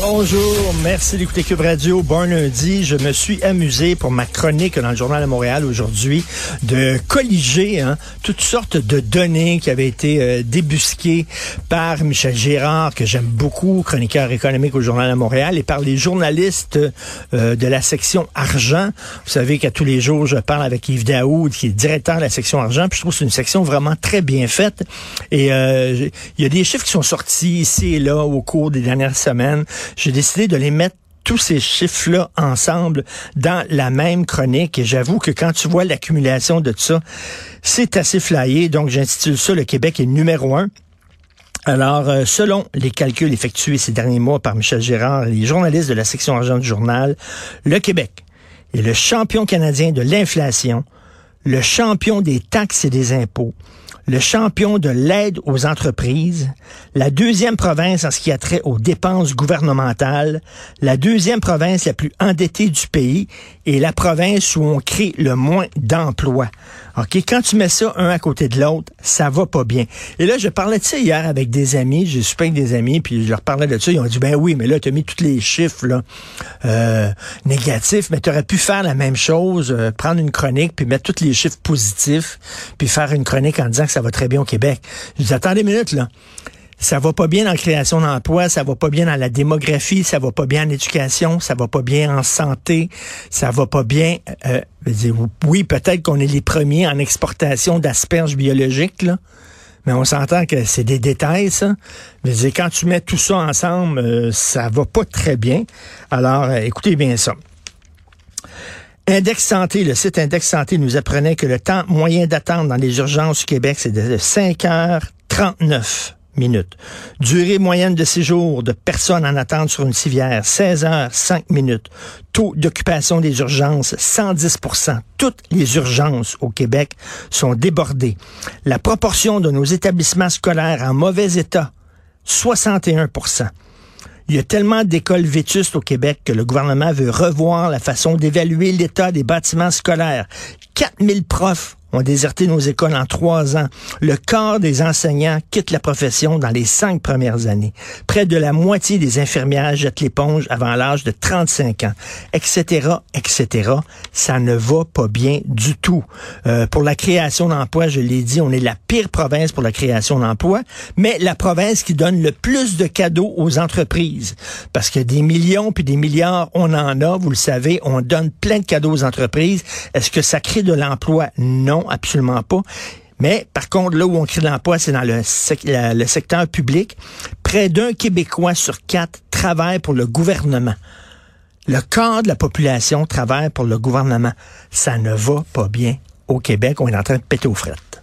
Bonjour, merci d'écouter Cube Radio. Bon lundi. Je me suis amusé pour ma chronique dans le Journal de Montréal aujourd'hui de colliger hein, toutes sortes de données qui avaient été euh, débusquées par Michel Gérard, que j'aime beaucoup, chroniqueur économique au Journal de Montréal, et par les journalistes euh, de la section argent. Vous savez qu'à tous les jours, je parle avec Yves Daoud, qui est directeur de la section argent, puis je trouve que c'est une section vraiment très bien faite. Et euh, il y a des chiffres qui sont sortis ici et là au cours des dernières semaines. J'ai décidé de les mettre tous ces chiffres-là ensemble dans la même chronique. Et j'avoue que quand tu vois l'accumulation de tout ça, c'est assez flyé. Donc, j'intitule ça Le Québec est numéro un. Alors, euh, selon les calculs effectués ces derniers mois par Michel Gérard et les journalistes de la section argent du journal, le Québec est le champion canadien de l'inflation, le champion des taxes et des impôts, le champion de l'aide aux entreprises, la deuxième province en ce qui a trait aux dépenses gouvernementales, la deuxième province la plus endettée du pays et la province où on crée le moins d'emplois. OK, quand tu mets ça un à côté de l'autre, ça va pas bien. Et là, je parlais de ça hier avec des amis, j'ai super avec des amis, puis je leur parlais de ça, ils ont dit, ben oui, mais là, tu as mis tous les chiffres là, euh, négatifs, mais tu aurais pu faire la même chose, euh, prendre une chronique, puis mettre tous les chiffres positifs, puis faire une chronique en disant que ça va très bien au Québec. Je dis, attendez une minute, là ça va pas bien en création d'emplois, ça va pas bien dans la démographie, ça va pas bien en éducation, ça va pas bien en santé, ça va pas bien. Euh, oui, peut-être qu'on est les premiers en exportation d'asperges biologiques, là. Mais on s'entend que c'est des détails, ça. Mais quand tu mets tout ça ensemble, euh, ça va pas très bien. Alors, euh, écoutez bien ça. Index Santé, le site Index Santé nous apprenait que le temps moyen d'attente dans les urgences au Québec, c'est de 5h39 minutes. Durée moyenne de séjour de personnes en attente sur une civière, 16 heures, 5 minutes. Taux d'occupation des urgences, 110 Toutes les urgences au Québec sont débordées. La proportion de nos établissements scolaires en mauvais état, 61 il y a tellement d'écoles vétustes au Québec que le gouvernement veut revoir la façon d'évaluer l'état des bâtiments scolaires. 4000 profs ont déserté nos écoles en trois ans. Le quart des enseignants quitte la profession dans les cinq premières années. Près de la moitié des infirmières jettent l'éponge avant l'âge de 35 ans, etc., etc. Ça ne va pas bien du tout. Euh, pour la création d'emplois, je l'ai dit, on est la pire province pour la création d'emplois, mais la province qui donne le plus de cadeaux aux entreprises. Parce que des millions puis des milliards, on en a, vous le savez, on donne plein de cadeaux aux entreprises. Est-ce que ça crée de l'emploi? Non absolument pas. Mais par contre, là où on crée de l'emploi, c'est dans le, le, secteur public. Près d'un Québécois sur quatre travaille pour le gouvernement. Le quart de la population travaille pour le gouvernement. Ça ne va pas bien au Québec. On est en train de péter aux frettes.